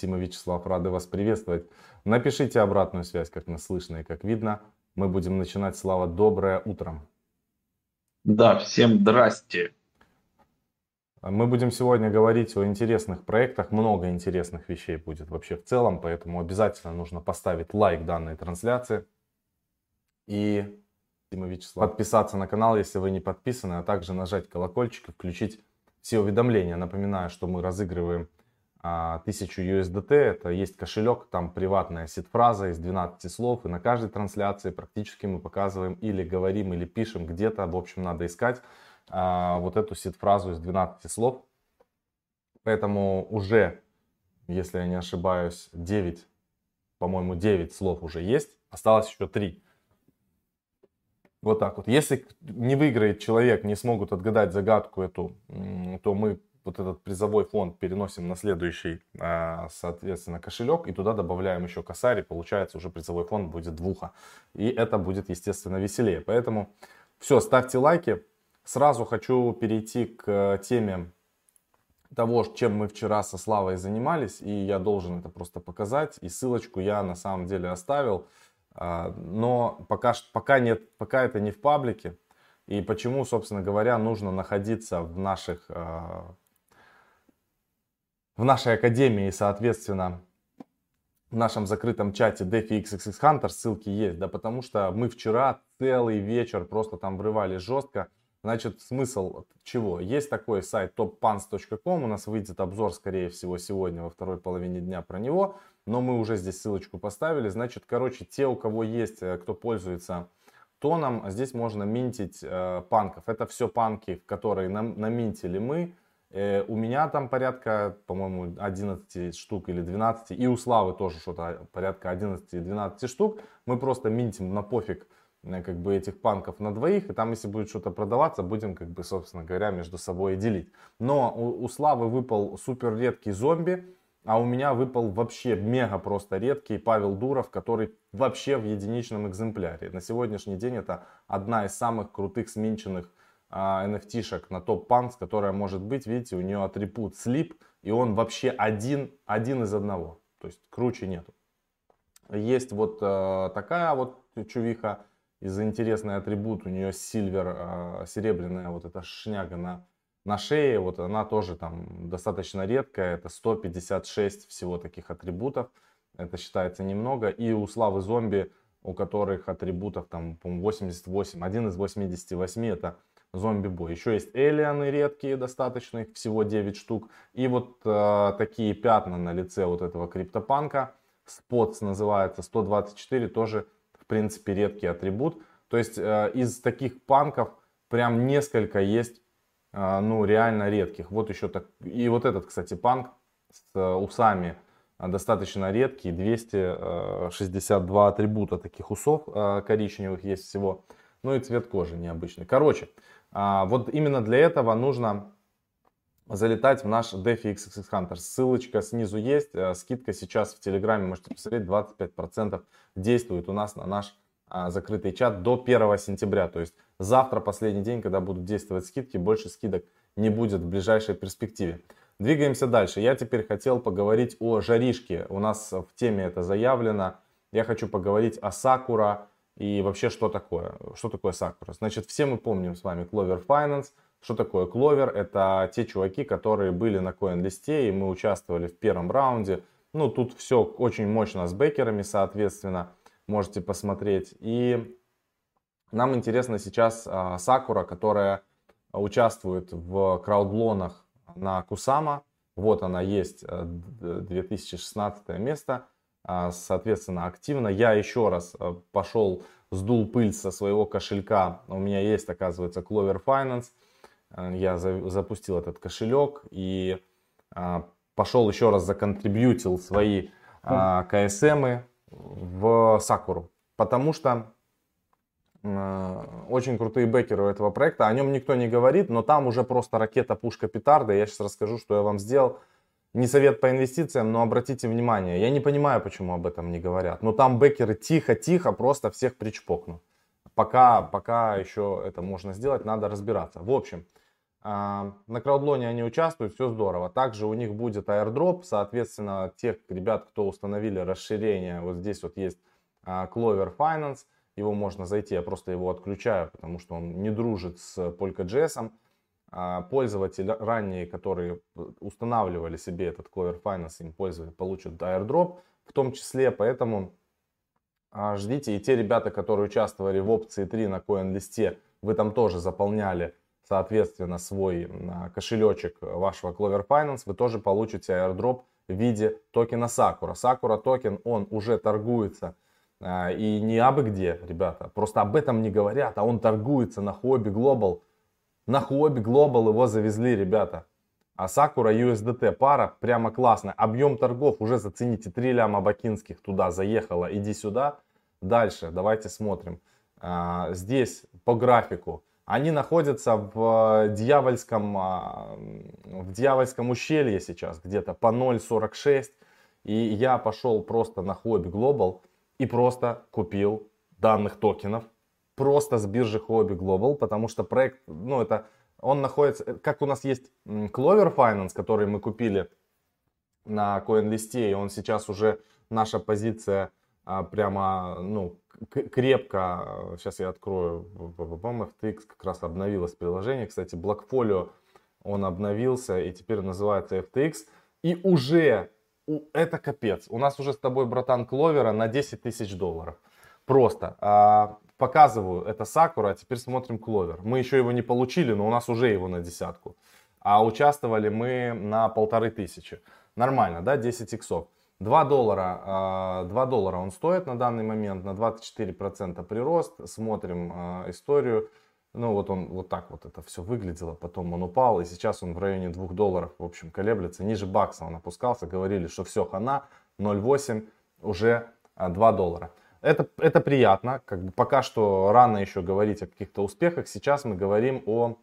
Сима Вячеслав, рады вас приветствовать. Напишите обратную связь, как нас слышно и как видно. Мы будем начинать. Слава, доброе утро. Да, всем здрасте. Мы будем сегодня говорить о интересных проектах, много интересных вещей будет вообще в целом, поэтому обязательно нужно поставить лайк данной трансляции и подписаться на канал, если вы не подписаны, а также нажать колокольчик и включить все уведомления. Напоминаю, что мы разыгрываем 1000 USDT. Это есть кошелек, там приватная сид-фраза из 12 слов. И на каждой трансляции практически мы показываем или говорим, или пишем где-то. В общем, надо искать а, вот эту сид-фразу из 12 слов. Поэтому уже, если я не ошибаюсь, 9, по-моему, 9 слов уже есть. Осталось еще 3. Вот так вот. Если не выиграет человек, не смогут отгадать загадку эту, то мы вот этот призовой фонд переносим на следующий, а, соответственно, кошелек, и туда добавляем еще косарь, и получается уже призовой фонд будет двуха. И это будет, естественно, веселее. Поэтому все, ставьте лайки. Сразу хочу перейти к теме того, чем мы вчера со Славой занимались, и я должен это просто показать. И ссылочку я на самом деле оставил. А, но пока, пока, нет, пока это не в паблике. И почему, собственно говоря, нужно находиться в наших, а, в нашей академии соответственно, в нашем закрытом чате DeFi XXX Hunter, ссылки есть, да, потому что мы вчера целый вечер просто там врывали жестко. Значит, смысл чего? Есть такой сайт toppans.com, у нас выйдет обзор, скорее всего, сегодня во второй половине дня про него но мы уже здесь ссылочку поставили. Значит, короче, те, у кого есть, э, кто пользуется тоном, здесь можно минтить э, панков. Это все панки, которые нам, наминтили мы. Э, у меня там порядка, по-моему, 11 штук или 12. И у Славы тоже что-то порядка 11-12 штук. Мы просто минтим на пофиг э, как бы этих панков на двоих, и там, если будет что-то продаваться, будем, как бы, собственно говоря, между собой делить. Но у, у Славы выпал супер редкий зомби, а у меня выпал вообще мега просто редкий Павел Дуров, который вообще в единичном экземпляре. На сегодняшний день это одна из самых крутых сменченных а, NFT-шек на топ панкс, которая может быть. Видите, у нее атрибут слип, и он вообще один, один из одного. То есть круче нету. Есть вот а, такая вот чувиха из интересный атрибут. У нее сильвер, а, серебряная вот эта шняга на на шее вот она тоже там достаточно редкая, это 156 всего таких атрибутов, это считается немного. И у Славы Зомби, у которых атрибутов там, по 88, один из 88 это зомби-бой. Еще есть элианы редкие достаточно, их всего 9 штук. И вот э, такие пятна на лице вот этого криптопанка, спотс называется, 124, тоже в принципе редкий атрибут. То есть э, из таких панков прям несколько есть а, ну, реально редких. Вот еще так. И вот этот, кстати, панк с э, усами а, достаточно редкий. 262 атрибута таких усов а, коричневых есть всего. Ну и цвет кожи необычный. Короче, вот именно для этого нужно залетать в наш DeFi XXX Hunter. Ссылочка снизу есть. Скидка сейчас в Телеграме, можете посмотреть, 25% действует у нас на наш закрытый чат до 1 сентября. То есть Завтра последний день, когда будут действовать скидки, больше скидок не будет в ближайшей перспективе. Двигаемся дальше. Я теперь хотел поговорить о жаришке. У нас в теме это заявлено. Я хочу поговорить о Сакура и вообще что такое. Что такое Сакура? Значит, все мы помним с вами Clover Finance. Что такое Clover? Это те чуваки, которые были на CoinList, и мы участвовали в первом раунде. Ну, тут все очень мощно с бекерами, соответственно. Можете посмотреть. И нам интересно сейчас а, Сакура, которая участвует в краудлонах на Кусама. Вот она есть, 2016 э, место. А, соответственно, активно. Я еще раз э, пошел, сдул пыль со своего кошелька. У меня есть, оказывается, Clover Finance. Э, я запустил этот кошелек и а, пошел еще раз законтрибьютил свои КСМы в Сакуру. Потому что Э, очень крутые бэкеры у этого проекта. О нем никто не говорит, но там уже просто ракета, пушка, петарда. Я сейчас расскажу, что я вам сделал. Не совет по инвестициям, но обратите внимание, я не понимаю, почему об этом не говорят. Но там бэкеры тихо-тихо просто всех причпокнут. Пока, пока еще это можно сделать, надо разбираться. В общем, А, на краудлоне они участвуют, все здорово. Также у них будет airdrop, соответственно, тех ребят, кто установили расширение, вот здесь вот есть а, Clover Finance, его можно зайти, я просто его отключаю, потому что он не дружит с Polka.js. А, пользователи ранние, которые устанавливали себе этот Clover Finance, им пользователи получат airdrop в том числе, поэтому ждите. И те ребята, которые участвовали в опции 3 на CoinList, вы там тоже заполняли соответственно, свой кошелечек вашего Clover Finance, вы тоже получите airdrop в виде токена Sakura. Sakura токен, он уже торгуется а, и не абы где, ребята. Просто об этом не говорят, а он торгуется на Huobi Global. На Huobi Global его завезли, ребята. А Sakura USDT пара прямо классная. Объем торгов уже зацените. 3 ляма бакинских туда заехало. Иди сюда. Дальше давайте смотрим. А, здесь по графику они находятся в э, дьявольском, а, в дьявольском ущелье сейчас, где-то по 0.46. И я пошел просто на Hobby Global и просто купил данных токенов. Просто с биржи Hobby Global, потому что проект, ну это, он находится, э, как у нас есть Clover Finance, который мы купили на CoinList, и он сейчас уже, наша позиция а, прямо, ну, крепко, сейчас я открою, FTX как раз обновилось приложение, кстати, Blockfolio, он обновился и теперь называется FTX, и уже, это капец, у нас уже с тобой, братан, Кловера на 10 тысяч долларов, просто, а, показываю, это Сакура, а теперь смотрим Кловер, мы еще его не получили, но у нас уже его на десятку, а участвовали мы на полторы тысячи, нормально, да, 10 иксов. 2 доллара, 2 а, доллара он стоит на данный момент, на 24% прирост. Смотрим а, историю. Ну вот он вот так вот это все выглядело, потом он упал, и сейчас он в районе 2 долларов, в общем, колеблется. Ниже бакса он опускался, говорили, что все, хана, 0,8, уже 2 а, доллара. Это, это приятно, как бы пока что рано еще говорить о каких-то успехах. Сейчас мы говорим о,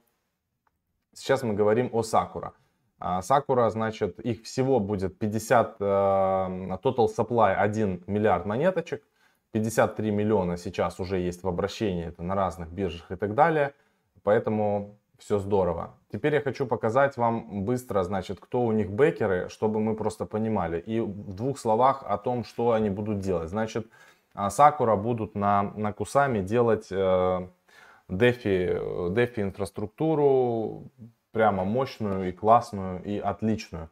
сейчас мы говорим о Сакура. А Сакура, значит, их всего будет 50, э, total supply 1 миллиард монеточек, 53 миллиона сейчас уже есть в обращении, это на разных биржах и так далее, поэтому все здорово. Теперь я хочу показать вам быстро, значит, кто у них бекеры, чтобы мы просто понимали. И в двух словах о том, что они будут делать. Значит, Сакура будут на, на Кусами делать э, DeFi, DeFi инфраструктуру, прямо мощную и классную и отличную.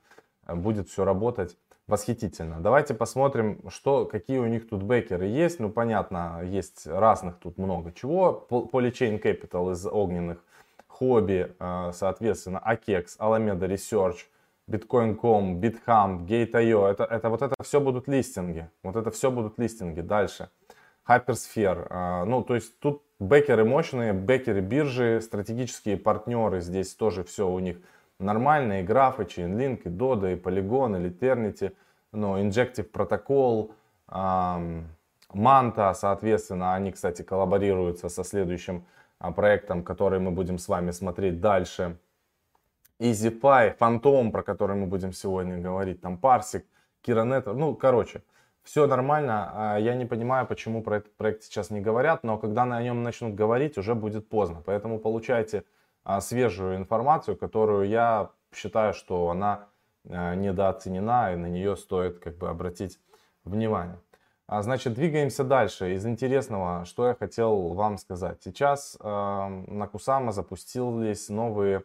Будет все работать восхитительно. Давайте посмотрим, что, какие у них тут бекеры есть. Ну, понятно, есть разных тут много чего. Polychain Capital из огненных, Хобби, э, соответственно, Akex, Alameda Research, Bitcoin.com, BitHam, Gate.io. Это, это, вот это все будут листинги. Вот это все будут листинги. Дальше. Hypersphere. Э, ну, то есть тут Бекеры мощные, бекеры биржи, стратегические партнеры, здесь тоже все у них нормально, и графы, Chainlink, и Dodo, и Polygon, и Eternity, но Injective Protocol, Manta, соответственно, они, кстати, коллаборируются со следующим а, проектом, который мы будем с вами смотреть дальше. EasyPy, Phantom, про который мы будем сегодня говорить, там Parsec, Kiranet, ну, короче, все нормально. А я не понимаю, почему про этот проект сейчас не говорят, но когда о нем начнут говорить, уже будет поздно. Поэтому получайте а, свежую информацию, которую я считаю, что она а, недооценена и на нее стоит как бы обратить внимание. Значит, двигаемся дальше. Из интересного, что я хотел вам сказать. Сейчас на Кусама запустились новые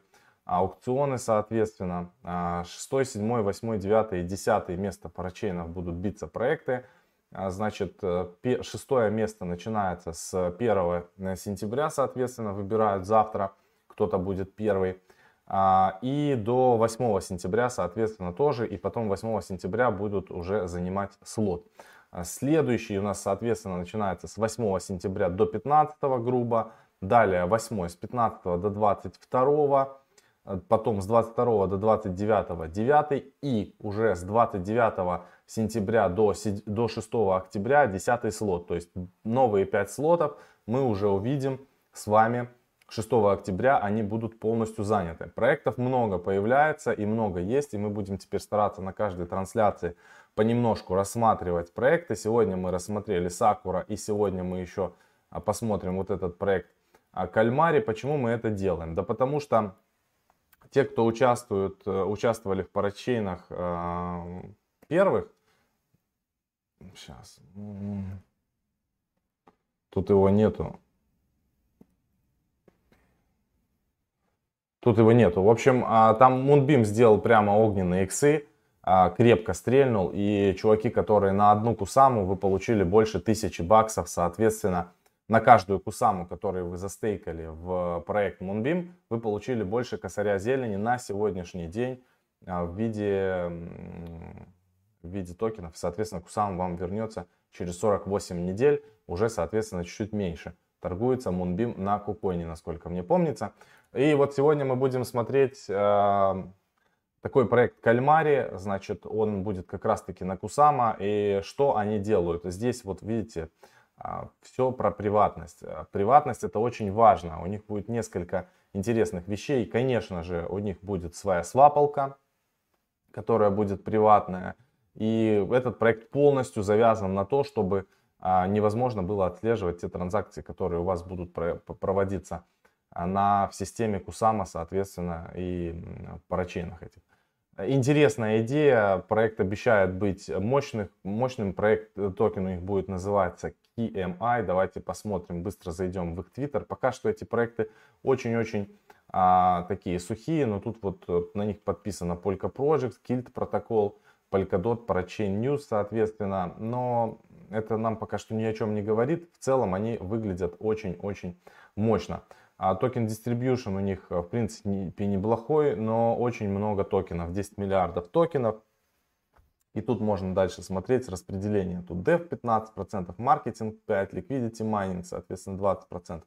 аукционы, соответственно, 6, 7, 8, 9 и 10 место парачейнов будут биться проекты. А, значит, э, шестое место начинается с 1 э, сентября, соответственно, выбирают завтра, кто-то будет первый. А, и до 8 сентября, соответственно, тоже. И потом 8 сентября будут уже занимать слот. А, следующий у нас, соответственно, начинается с 8 сентября до 15 грубо. Далее 8 с 15 до 22 Э, потом с 22 до 29 9 и уже с 29 сентября до, до 6 октября 10 слот. То есть новые 5 слотов мы уже увидим с вами 6 октября они будут полностью заняты. Проектов много появляется и много есть, и мы будем теперь стараться на каждой трансляции понемножку рассматривать проекты. Сегодня мы рассмотрели Сакура, и сегодня мы еще а, посмотрим вот этот проект а, Кальмари. Почему мы это делаем? Да потому что те, кто участвуют, э, участвовали в парачейнах первых, сейчас, тут его нету. Тут его нету. В общем, а, там Moonbeam сделал прямо огненные иксы, а, крепко стрельнул, и чуваки, которые на одну кусаму, вы получили больше тысячи баксов, соответственно, на каждую кусаму, которую вы застейкали в проект Moonbeam, вы получили больше косаря зелени на сегодняшний день а, в виде, в виде токенов. Соответственно, кусам вам вернется через 48 недель, уже, соответственно, чуть-чуть меньше. Торгуется Moonbeam на куконе, насколько мне помнится. И вот сегодня мы будем смотреть э, такой проект Кальмари, значит, он будет как раз-таки на Кусама. И что они делают? Здесь вот видите, все про приватность. Приватность это очень важно. У них будет несколько интересных вещей. Конечно же, у них будет своя свапалка, которая будет приватная. И этот проект полностью завязан на то, чтобы э, невозможно было отслеживать те транзакции, которые у вас будут проводиться она в системе Кусама, соответственно, и парачейнах этих. Интересная идея, проект обещает быть мощных, мощным, проект э, токен у них будет называться KMI, давайте посмотрим, быстро зайдем в их твиттер. Пока что эти проекты очень-очень а, такие сухие, но тут вот э, на них подписано Polka Project, Kilt протокол, Polkadot, Parachain News, соответственно, но это нам пока что ни о чем не говорит. В целом они выглядят очень-очень мощно. А токен distribution у них в принципе неплохой, но очень много токенов, 10 миллиардов токенов. И тут можно дальше смотреть распределение. Тут dev 15%, маркетинг 5%, liquidity mining, соответственно 20%,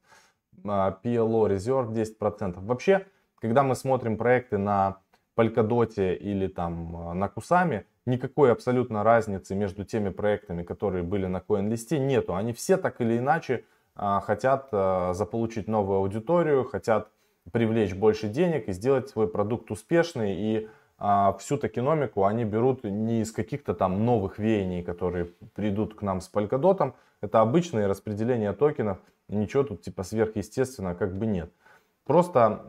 а, PLO reserve 10%. Вообще, когда мы смотрим проекты на Polkadot или там а, на Кусами, никакой абсолютно разницы между теми проектами, которые были на CoinList, нету. Они все так или иначе а, хотят а, заполучить новую аудиторию, хотят привлечь больше денег и сделать свой продукт успешный. И всю токеномику они берут не из каких-то там новых веяний, которые придут к нам с Polkadot. Это обычное распределение токенов. Ничего тут типа сверхъестественного как бы нет. Просто,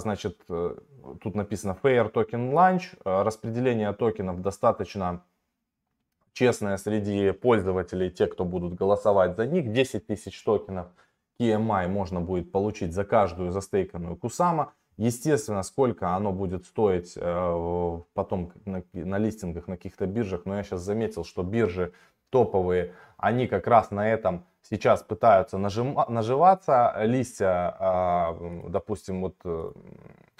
значит, э, тут написано Fair Token Launch. Распределение токенов достаточно честная среди пользователей, те, кто будут голосовать за них. 10 тысяч токенов KMI можно будет получить за каждую застейканную Кусама. Естественно, сколько оно будет стоить э, потом на, на листингах на каких-то биржах, но я сейчас заметил, что биржи топовые, они как раз на этом сейчас пытаются нажим, наживаться. Листья, э, допустим, вот э,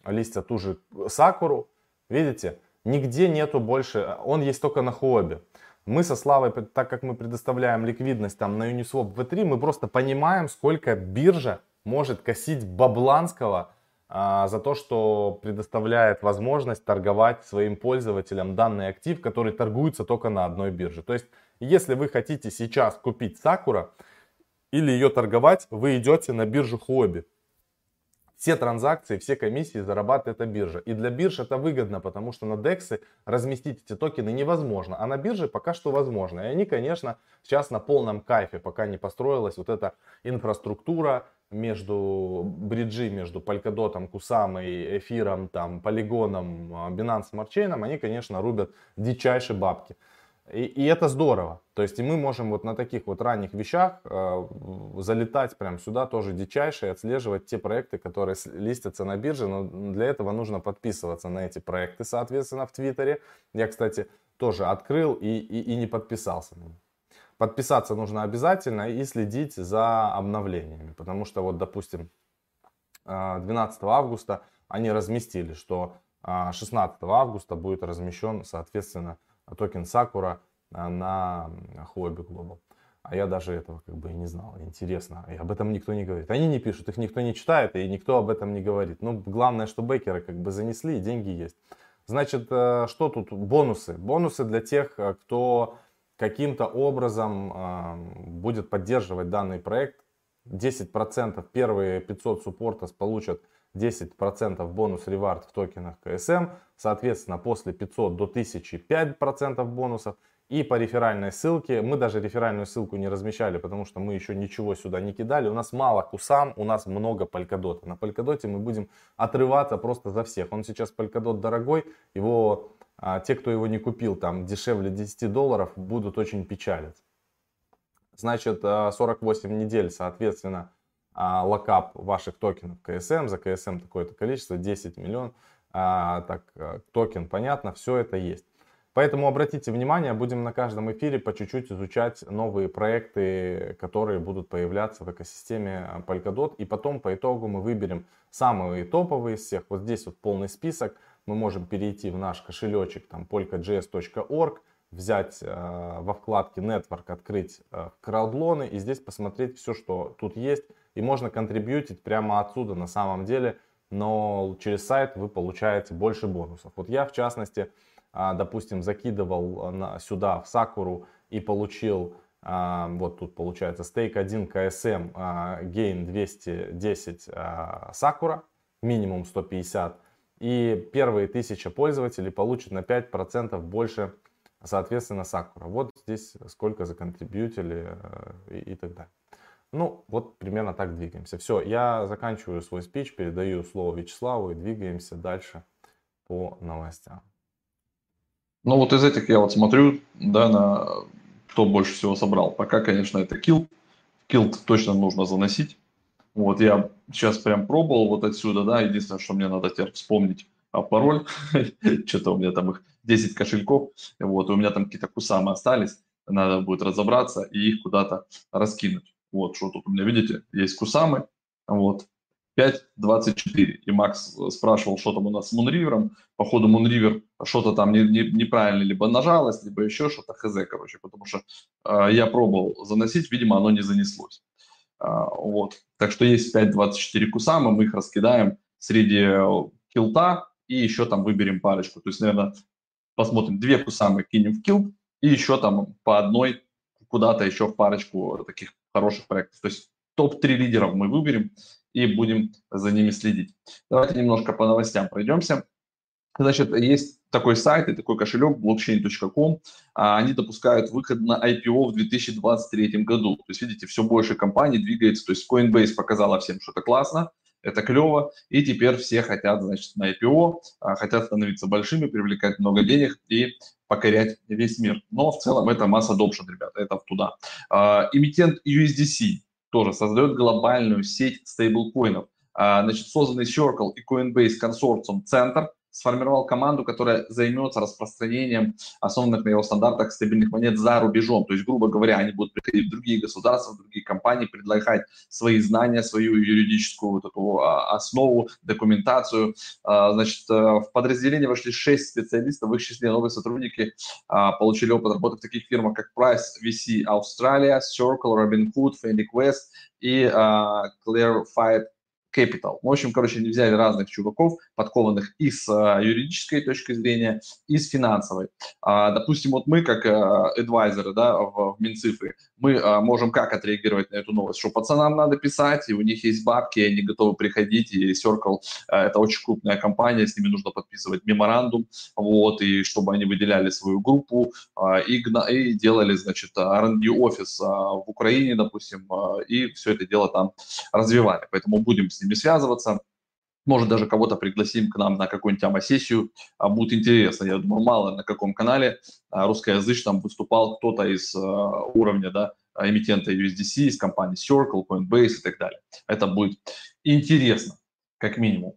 листья ту же Сакуру, видите, нигде нету больше, он есть только на Хуобе. Мы со Славой, так как мы предоставляем ликвидность там на Uniswap V3, мы просто понимаем, сколько биржа может косить Бабланского за то, что предоставляет возможность торговать своим пользователям данный актив, который торгуется только на одной бирже. То есть, если вы хотите сейчас купить Сакура или ее торговать, вы идете на биржу Хуоби все транзакции, все комиссии зарабатывает эта биржа. И для бирж это выгодно, потому что на DEX разместить эти токены невозможно, а на бирже пока что возможно. И они, конечно, сейчас на полном кайфе, пока не построилась вот эта инфраструктура между бриджи, между Polkadot, Кусамой, Эфиром, там, Полигоном, Binance Smart Chain, они, конечно, рубят дичайшие бабки. И, и это здорово. То есть и мы можем вот на таких вот ранних вещах э, залетать прямо сюда тоже дичайше и отслеживать те проекты, которые листятся на бирже. Но для этого нужно подписываться на эти проекты, соответственно, в Твиттере. Я, кстати, тоже открыл и, и, и не подписался. Подписаться нужно обязательно и следить за обновлениями. Потому что вот, допустим, 12 э, августа они разместили, что 16 э, августа будет размещен, соответственно, токен Сакура а, на Huobi Global. А я даже этого как бы и не знал. Интересно. И об этом никто не говорит. Они не пишут, их никто не читает, и никто об этом не говорит. Ну, главное, что бекеры как бы занесли, и деньги есть. Значит, э, что тут? Бонусы. Бонусы для тех, э, кто каким-то образом э, будет поддерживать данный проект. 10% первые 500 суппортов получат 10% бонус ревард в токенах КСМ. Соответственно, после 500 до 1000 5% бонусов. И по реферальной ссылке, мы даже реферальную ссылку не размещали, потому что мы еще ничего сюда не кидали. У нас мало кусам, у нас много полькодота. На полькодоте мы будем отрываться просто за всех. Он сейчас полькодот дорогой, его, а, те, кто его не купил, там дешевле 10 долларов, будут очень печалиться. Значит, 48 а, недель, соответственно, а, lockup ваших токенов КСМ. За КСМ такое-то количество, 10 миллионов. А, так, а, токен, понятно, все это есть. Поэтому обратите внимание, будем на каждом эфире по чуть-чуть изучать новые проекты, которые будут появляться в экосистеме Polkadot. И потом по итогу мы выберем самые топовые из всех. Вот здесь вот полный список. Мы можем перейти в наш кошелечек там polkajs.org, взять э, во вкладке Network, открыть э, краудлоны и здесь посмотреть все, что тут есть. И можно контрибьютить прямо отсюда на самом деле, но через сайт вы получаете больше бонусов. Вот я в частности а, допустим, закидывал на, сюда в Сакуру и получил, а, вот тут получается стейк 1 КСМ, гейн 210 Сакура, минимум 150. И первые 1000 пользователей получат на 5% больше, соответственно, Сакура. Вот здесь сколько законтрибьютили э, и, и так далее. Ну, вот примерно так двигаемся. Все, я заканчиваю свой спич, передаю слово Вячеславу и двигаемся дальше по новостям. Ну вот из этих я вот смотрю, да, на кто больше всего собрал. Пока, конечно, это килт. Килт точно нужно заносить. Вот я сейчас прям пробовал вот отсюда, да, единственное, что мне надо теперь вспомнить а пароль, что-то у меня там их 10 кошельков, вот, у меня там какие-то кусамы остались, надо будет разобраться и их куда-то раскинуть. Вот, что тут у меня, видите, есть кусамы, вот, 5.24. И Макс спрашивал, что там у нас с Мунривером. Походу Мунривер что-то там не, не, неправильно либо нажалось, либо еще что-то хз, короче, потому что э, я пробовал заносить, видимо, оно не занеслось. Э, вот. Так что есть 5.24 кусама, мы их раскидаем среди килта и еще там выберем парочку. То есть, наверное, посмотрим, две кусамы кинем в килт и еще там по одной куда-то еще в парочку таких хороших проектов. То есть топ-3 лидеров мы выберем и будем за ними следить. Давайте немножко по новостям пройдемся. Значит, есть такой сайт и такой кошелек blockchain.com. А, они допускают выход на IPO в 2023 году. То есть, видите, все больше компаний двигается. То есть, Coinbase показала всем, что это классно, это клево. И теперь все хотят, значит, на IPO, а, хотят становиться большими, привлекать много денег и покорять весь мир. Но в целом это масса adoption, ребята, это туда. А, эмитент USDC тоже создает глобальную сеть стейблкоинов. А, значит, созданный Circle и Coinbase консорциум Центр сформировал команду, которая займется распространением основанных на его стандартах стабильных монет за рубежом. То есть, грубо говоря, они будут приходить в другие государства, в другие компании, предлагать свои знания, свою юридическую вот эту а, основу, документацию. А, значит, э, в подразделение вошли 6 специалистов, в их числе новые сотрудники получили опыт работы в таких фирмах, как Price VC Australia, Circle, Robinhood, Fendic West и Clarified Capital. В общем, короче, они взяли разных чуваков, подкованных и с а, юридической точки зрения, и с финансовой. А, допустим, вот мы, как адвайзеры да, в, в Минцифры, мы а, можем как отреагировать на эту новость, что пацанам надо писать, и у них есть бабки, и они готовы приходить, и Circle а, это очень крупная компания, с ними нужно подписывать меморандум, вот, и чтобы они выделяли свою группу и, и делали, значит, R&D офис в Украине, допустим, и все это дело там развивали. Поэтому будем с ними связываться. Может, даже кого-то пригласим к нам на какую-нибудь АМА-сессию. А, будет интересно. Я думаю, мало на каком канале а, русскоязычном выступал кто-то из а, уровня да, эмитента USDC, из компании Circle, Coinbase и так далее. Это будет интересно, как минимум.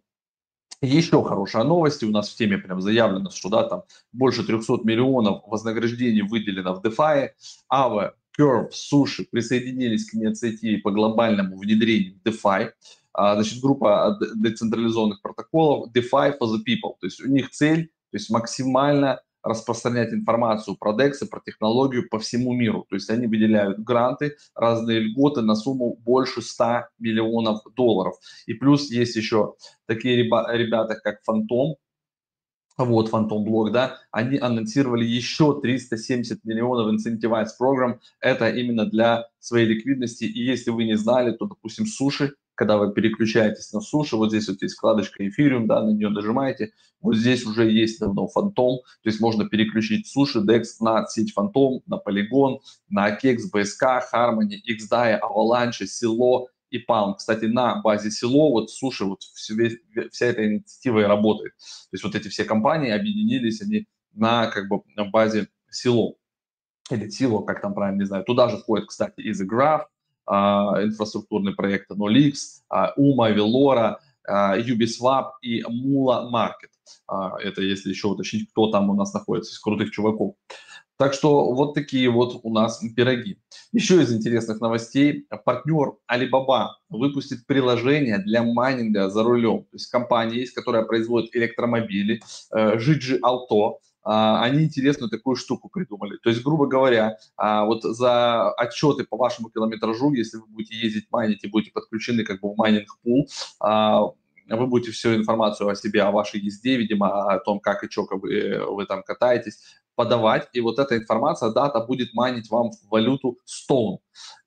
Еще хорошая новость, у нас в теме прям заявлено, что да, там больше 300 миллионов вознаграждений выделено в DeFi. Aave, Curve, Sushi присоединились к инициативе по глобальному внедрению DeFi. А, значит, группа децентрализованных протоколов DeFi for the people. То есть у них цель, то есть максимально распространять информацию про DEX и про технологию по всему миру. То есть они выделяют гранты, разные льготы на сумму больше 100 миллионов долларов. И плюс есть еще такие ребята, как Фантом, вот Фантом Блок, да, они анонсировали еще 370 миллионов Incentivize программ. Это именно для своей ликвидности. И если вы не знали, то, допустим, Суши когда вы переключаетесь на суши, вот здесь вот есть вкладочка Ethereum, да, на нее нажимаете, вот здесь уже есть давно фантом, то есть можно переключить суши DEX на сеть фантом, на Polygon, на AKEX, BSK, Harmony, XDAI, Avalanche, Silo и Palm. Кстати, на базе Silo вот суши, вот вся, эта инициатива и работает. То есть вот эти все компании объединились, они на как бы на базе Silo или Silo, как там правильно, не знаю. Туда же входит, кстати, и The Graph, инфраструктурные проекты Nolix, а, Uma, Velora, а, Ubisoft и Mula Market. Это если еще уточнить, кто там у нас находится из крутых чуваков. Так что вот такие вот у нас пироги. Еще из интересных новостей. Партнер Alibaba выпустит приложение для майнинга за рулем. То есть компания есть, которая производит электромобили, Gigi э, Auto. А, они интересную такую штуку придумали. То есть, грубо говоря, а, вот за отчеты по вашему километражу, если вы будете ездить майнить и будете подключены как бы в майнинг-пул, а, вы будете всю информацию о себе, о вашей езде, видимо, о том, как и что вы, вы там катаетесь, подавать, и вот эта информация, дата будет майнить вам в валюту Stone.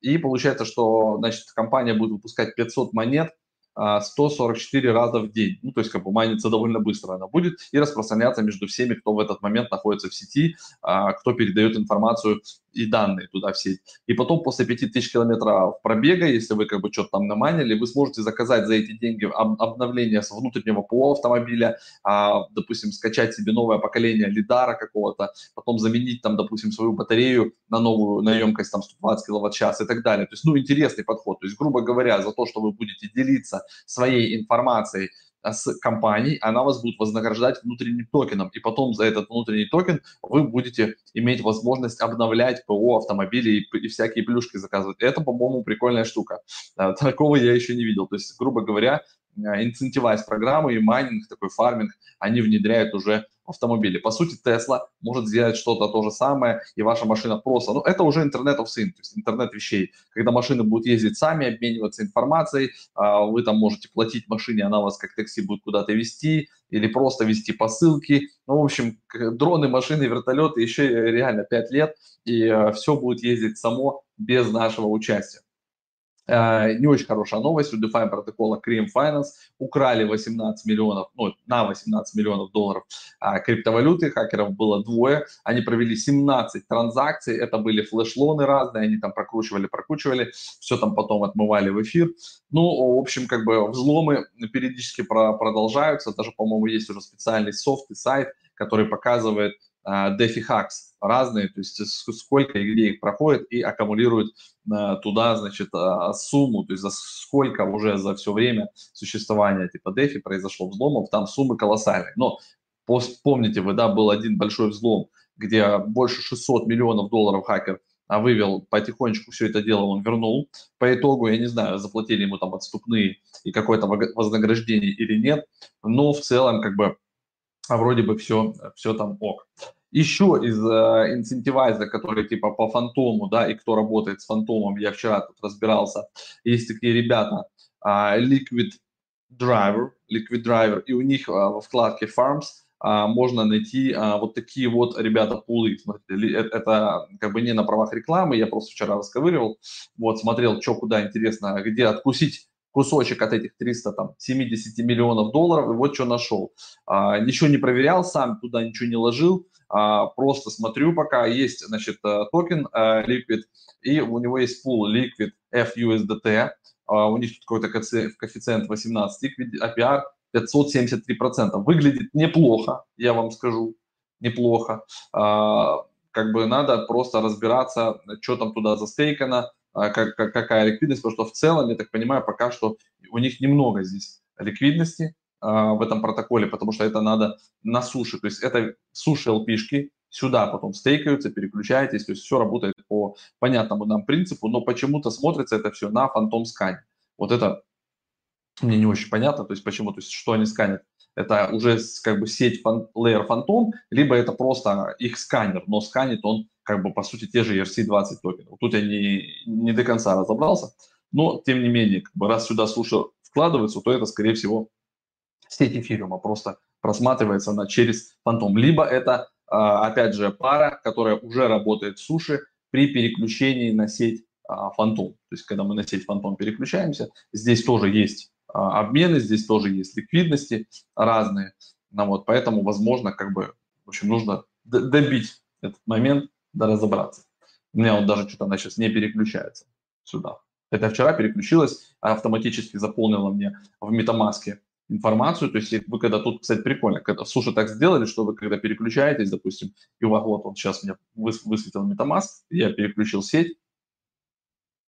И получается, что, значит, компания будет выпускать 500 монет, 144 а, раза в день. Ну, то есть, как бы майнится довольно быстро она будет и распространяться между всеми, кто в этот момент находится в сети, а, кто передает информацию и данные туда в сеть. И потом после 5000 километров пробега, если вы как бы что-то там наманили, вы сможете заказать за эти деньги обновление с внутреннего ПО автомобиля, а, допустим, скачать себе новое поколение лидара какого-то, потом заменить там, допустим, свою батарею на новую, на емкость там 120 киловатт-час и так далее. То есть, ну, интересный подход. То есть, грубо говоря, за то, что вы будете делиться своей информацией с компанией, она вас будет вознаграждать внутренним токеном, и потом за этот внутренний токен вы будете иметь возможность обновлять ПО автомобилей и, и всякие плюшки заказывать. Это, по-моему, прикольная штука. А, такого я еще не видел. То есть, грубо говоря, а, incentivize программы и майнинг, такой фарминг, они внедряют уже автомобиле. По сути, Tesla может сделать что-то то же самое, и ваша машина просто... Ну, это уже интернет of things, то есть интернет вещей. Когда машины будут ездить сами, обмениваться информацией, а, вы там можете платить машине, она вас как такси будет куда-то вести, или просто вести посылки. Ну, в общем, дроны, машины, вертолеты еще реально 5 лет, и а, все будет ездить само без нашего участия. Э, не очень хорошая новость. У DeFi протокола Cream Finance украли 18 миллионов, ну, на 18 миллионов долларов а, криптовалюты. Хакеров было двое. Они провели 17 транзакций. Это были флеш-лоны разные. Они там прокручивали, прокручивали. Все там потом отмывали в эфир. Ну, в общем, как бы взломы периодически продолжаются. Даже, по-моему, есть уже специальный софт и сайт, который показывает, а, DeFi Hacks разные, то есть сколько и где их проходит и аккумулирует а, туда, значит, а, сумму, то есть за сколько уже за все время существования типа DeFi произошло взломов, там суммы колоссальные. Но помните вы, да, был один большой взлом, где больше 600 миллионов долларов хакер вывел потихонечку все это дело, он вернул. По итогу, я не знаю, заплатили ему там отступные и какое-то вознаграждение или нет, но в целом как бы а вроде бы все, все там ок. Еще из э, инцентивайза, который типа по фантому, да, и кто работает с фантомом, я вчера тут разбирался, есть такие ребята, э, Liquid Driver, Liquid Driver, и у них э, во вкладке Farms э, можно найти э, вот такие вот, ребята, пулы. Смотрите, это, это как бы не на правах рекламы, я просто вчера расковыривал, вот, смотрел, что куда интересно, где откусить кусочек от этих 370 миллионов долларов, и вот что нашел. А, ничего не проверял сам, туда ничего не ложил, просто смотрю пока, есть, значит, э, токен а, Liquid, и у него есть пул Liquid FUSDT, а, у них тут какой-то коэффициент 18, APR 573%. Выглядит неплохо, я вам скажу, неплохо. А, как бы надо просто разбираться, что там туда застейкано, а, как, как, какая ликвидность, потому что в целом, я так понимаю, пока что у них немного здесь ликвидности а, в этом протоколе, потому что это надо на суше, то есть это суши LP-шки, сюда потом стейкаются, переключаетесь, то есть все работает по понятному нам принципу, но почему-то смотрится это все на фантом скане. Вот это мне не очень понятно, то есть почему, то есть что они сканят. Это уже как бы сеть фан, Layer Phantom, либо это просто их сканер, но сканит он как бы, по сути, те же ERC-20 токенов. Тут я не, не до конца разобрался, но, тем не менее, как бы, раз сюда суши вкладываются, то это, скорее всего, сеть эфириума просто просматривается она через фантом. Либо это, а, опять же, пара, которая уже работает в суши при переключении на сеть а, фантом. То есть, когда мы на сеть фантом переключаемся, здесь тоже есть а, обмены, здесь тоже есть ликвидности разные. Ну, вот, поэтому, возможно, как бы, в общем, нужно добить этот момент, да разобраться. У меня вот даже что-то она сейчас не переключается сюда. Это вчера переключилась, автоматически заполнила мне в MetaMask информацию. То есть вы когда тут, кстати, прикольно, когда суши так сделали, что вы когда переключаетесь, допустим, и вот он сейчас мне высветил MetaMask, я переключил сеть,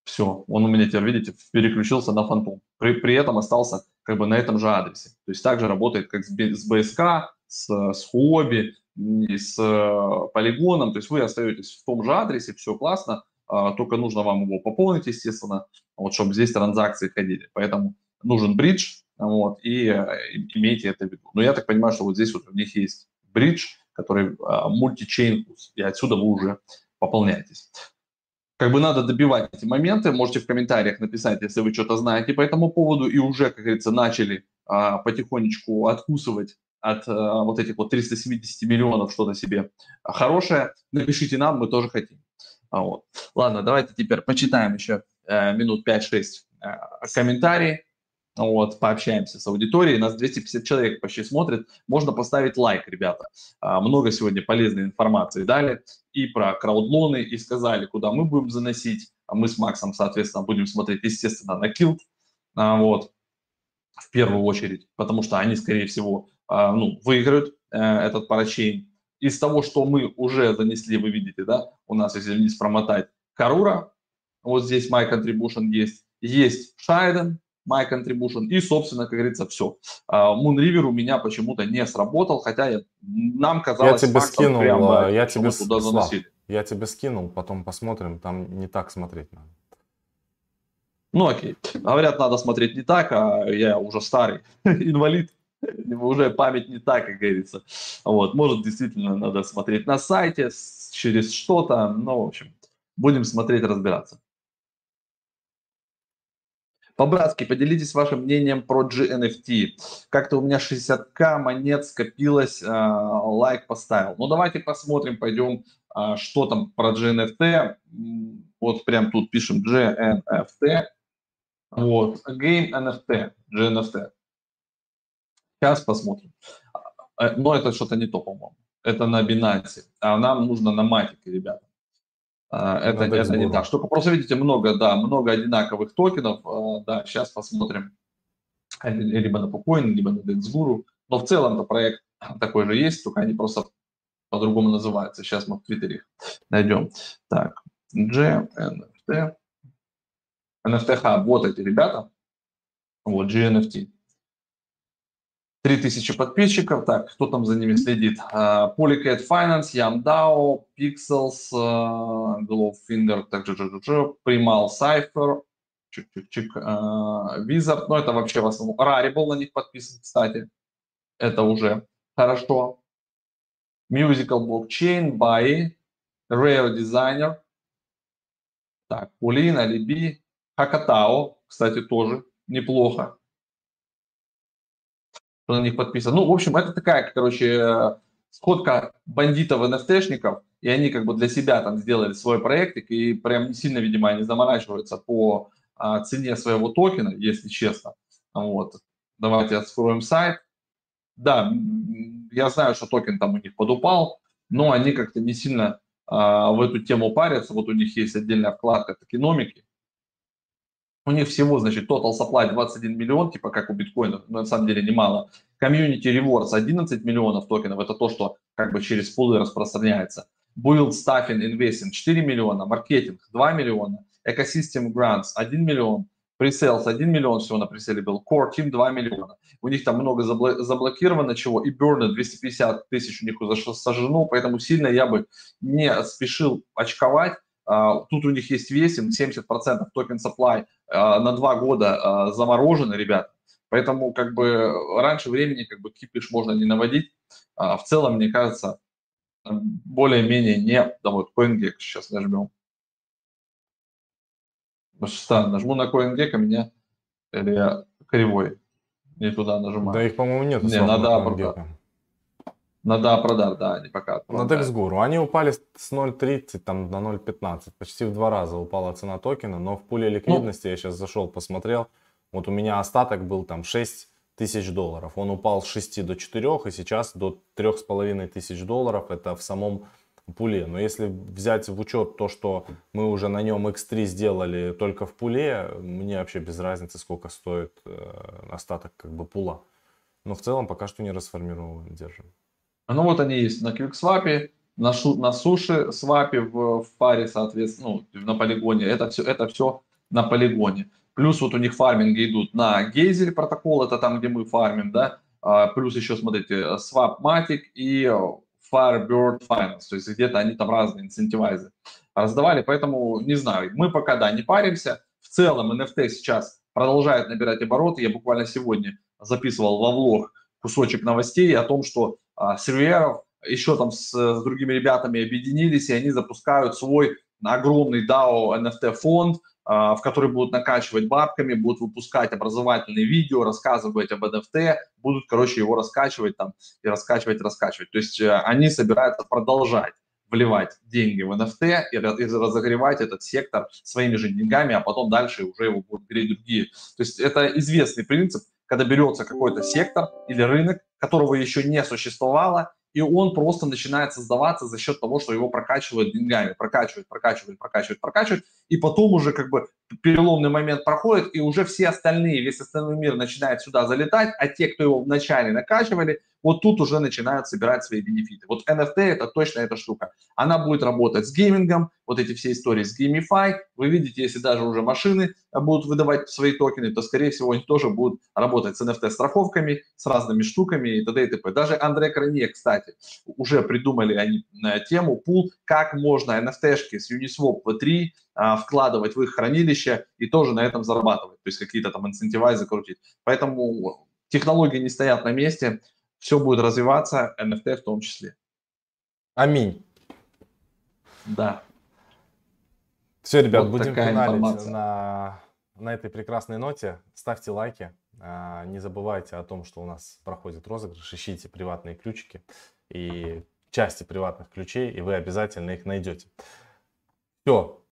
все, он у меня теперь, видите, переключился на фантом. При, при этом остался как бы на этом же адресе. То есть также работает как с, с BSK, с, с Huobi, с э, полигоном. То есть вы остаетесь в том же адресе, все классно, а, только нужно вам его пополнить, естественно, вот, чтобы здесь транзакции ходили. Поэтому нужен бридж, вот, и, э, имейте это в виду. Но я так понимаю, что вот здесь вот у них есть бридж, который мультичейн, и отсюда вы уже пополняетесь как бы надо добивать эти моменты. Можете в комментариях написать, если вы что-то знаете по этому поводу и уже, как говорится, начали а, потихонечку откусывать от а, вот этих вот 370 миллионов что-то себе хорошее. Напишите нам, мы тоже хотим. А, вот. Ладно, давайте теперь почитаем еще а, минут 5-6 а, комментарии. Вот, пообщаемся с аудиторией. Нас 250 человек почти смотрит. Можно поставить лайк, ребята. А, много сегодня полезной информации дали и про краудлоны, и сказали, куда мы будем заносить. А мы с Максом, соответственно, будем смотреть, естественно, на Килт. А, вот, в первую очередь, потому что они, скорее всего, ну, выиграют э, этот парачейн. Из того, что мы уже занесли, вы видите, да, у нас, если вниз промотать, Карура, вот здесь My Contribution есть, есть Шайден, my contribution. И, собственно, как говорится, все. Moon River у меня почему-то не сработал, хотя я, нам казалось, я тебе скинул, прямо, я тебе туда заносили. Я тебе скинул, потом посмотрим, там не так смотреть надо. Ну окей. Говорят, надо смотреть не так, а я уже старый инвалид, уже память не так, как говорится. Вот, может, действительно надо смотреть на сайте через что-то, ну, в общем, будем смотреть, разбираться. По-братски, поделитесь вашим мнением про GNFT. Как-то у меня 60к монет скопилось, э, лайк поставил. Ну, давайте посмотрим, пойдем, э, что там про GNFT. Вот прям тут пишем GNFT. Вот, Game NFT, GNFT. Сейчас посмотрим. Э, но это что-то не то, по-моему. Это на Binance. А нам нужно на матике, ребята. А, это, это не так. Что просто видите много, да, много одинаковых токенов. А, да, сейчас посмотрим либо на Pucoin, либо на DexGuru. Но в целом-то проект такой же есть, только они просто по-другому называются. Сейчас мы в Твиттере их найдем. Так, GNFT. NFT Hub, вот эти ребята. Вот, GNFT. 3000 подписчиков. Так, кто там за ними следит? Uh, Polycat Finance, Yamdao, Pixels, uh, Glowfinger, также Primal Cypher, чик-чик-чик, uh, Wizard. Ну, это вообще в основном Rarible на них подписан, кстати. Это уже хорошо. Musical Blockchain, Buy, Rare Designer. Так, Пулин, Alibi, Hakatao, кстати, тоже неплохо на них подписан. Ну, в общем, это такая, короче, сходка бандитов NFT-шников, и они как бы для себя там сделали свой проектик, и прям не сильно, видимо, они заморачиваются по а, цене своего токена, если честно. Вот. Давайте откроем сайт. Да, я знаю, что токен там у них подупал, но они как-то не сильно а, в эту тему парятся. Вот у них есть отдельная вкладка токеномики, у них всего, значит, total supply 21 миллион, типа как у биткоина, но на самом деле немало. Community rewards 11 миллионов токенов, это то, что как бы через пулы распространяется. Build Staffing Investing 4 миллиона, маркетинг 2 миллиона, Ecosystem Grants 1 миллион, Presales 1 миллион всего на пресейле был, Core Team 2 миллиона. У них там много забло- заблокировано чего, и Burner 250 тысяч у них сожжено, поэтому сильно я бы не спешил очковать. Э, тут у них есть vesting, 70% токен supply э, на два года э, заморожены, ребят. Поэтому как бы раньше времени как бы кипиш можно не наводить. В целом, мне кажется, более-менее не... Да вот, CoinGecko сейчас нажмем. Странно, нажму на CoinGecko, меня или я кривой не туда нажимаю. Да их, по-моему, нет. Не, надо На да, продар, да, они пока На DexGuru. Они упали с 0.30 там, на 0.15. Почти в два раза упала цена токена. Но в пуле ликвидности, ну, я сейчас зашел, посмотрел. Вот у меня остаток был там 6 тысяч долларов. Он упал с 6 до 4 и сейчас до 3,5 тысяч долларов. Это в самом пуле. Но если взять в учет то, что мы уже на нем X3 сделали только в пуле, мне вообще без разницы, сколько стоит э, остаток как бы пула. Но в целом пока что не расформирован, держим. Ну вот они есть на QuickSwap, на, шу, на суши свапе в, в паре, соответственно, ну, на полигоне. Это все, это все на полигоне. Плюс вот у них фарминги идут на Гейзель протокол, это там, где мы фармим, да. А, плюс еще, смотрите, Swapmatic и Firebird Finance, то есть где-то они там разные инцентивайзы раздавали, поэтому не знаю, мы пока, да, не паримся. В целом NFT сейчас продолжает набирать обороты. Я буквально сегодня записывал во влог кусочек новостей о том, что серверов еще там с, с другими ребятами объединились, и они запускают свой огромный DAO NFT фонд, а, в который будут накачивать бабками, будут выпускать образовательные видео, рассказывать об NFT, будут, короче, его раскачивать там и раскачивать, раскачивать. То есть э, они собираются продолжать вливать деньги в NFT и, разогревать этот сектор своими же деньгами, а потом дальше уже его будут береть другие. То есть это известный принцип, когда берется какой-то сектор или рынок, которого еще не существовало, и он просто начинает создаваться за счет того, что его прокачивают деньгами, прокачивают, прокачивают, прокачивают, прокачивают, и потом уже как бы переломный момент проходит, и уже все остальные, весь остальной мир начинает сюда залетать, а те, кто его вначале накачивали, вот тут уже начинают собирать свои бенефиты. Вот NFT это точно эта штука. Она будет работать с геймингом, вот эти все истории с Gamify. Вы видите, если даже уже машины будут выдавать свои токены, то, скорее всего, они тоже будут работать с NFT-страховками, с разными штуками и т.д. и т.п. Даже Андре Кранье, кстати, уже придумали они на тему пул, как можно NFT-шки с Uniswap V3 а, вкладывать в их хранилище и тоже на этом зарабатывать, то есть какие-то там инцентивайзы крутить. Поэтому технологии не стоят на месте, все будет развиваться, NFT в том числе. Аминь. Да. Все, ребят, вот будем финалить на, на этой прекрасной ноте. Ставьте лайки. А, не забывайте о том, что у нас проходит розыгрыш. Ищите приватные ключики и части приватных ключей, и вы обязательно их найдете. Все,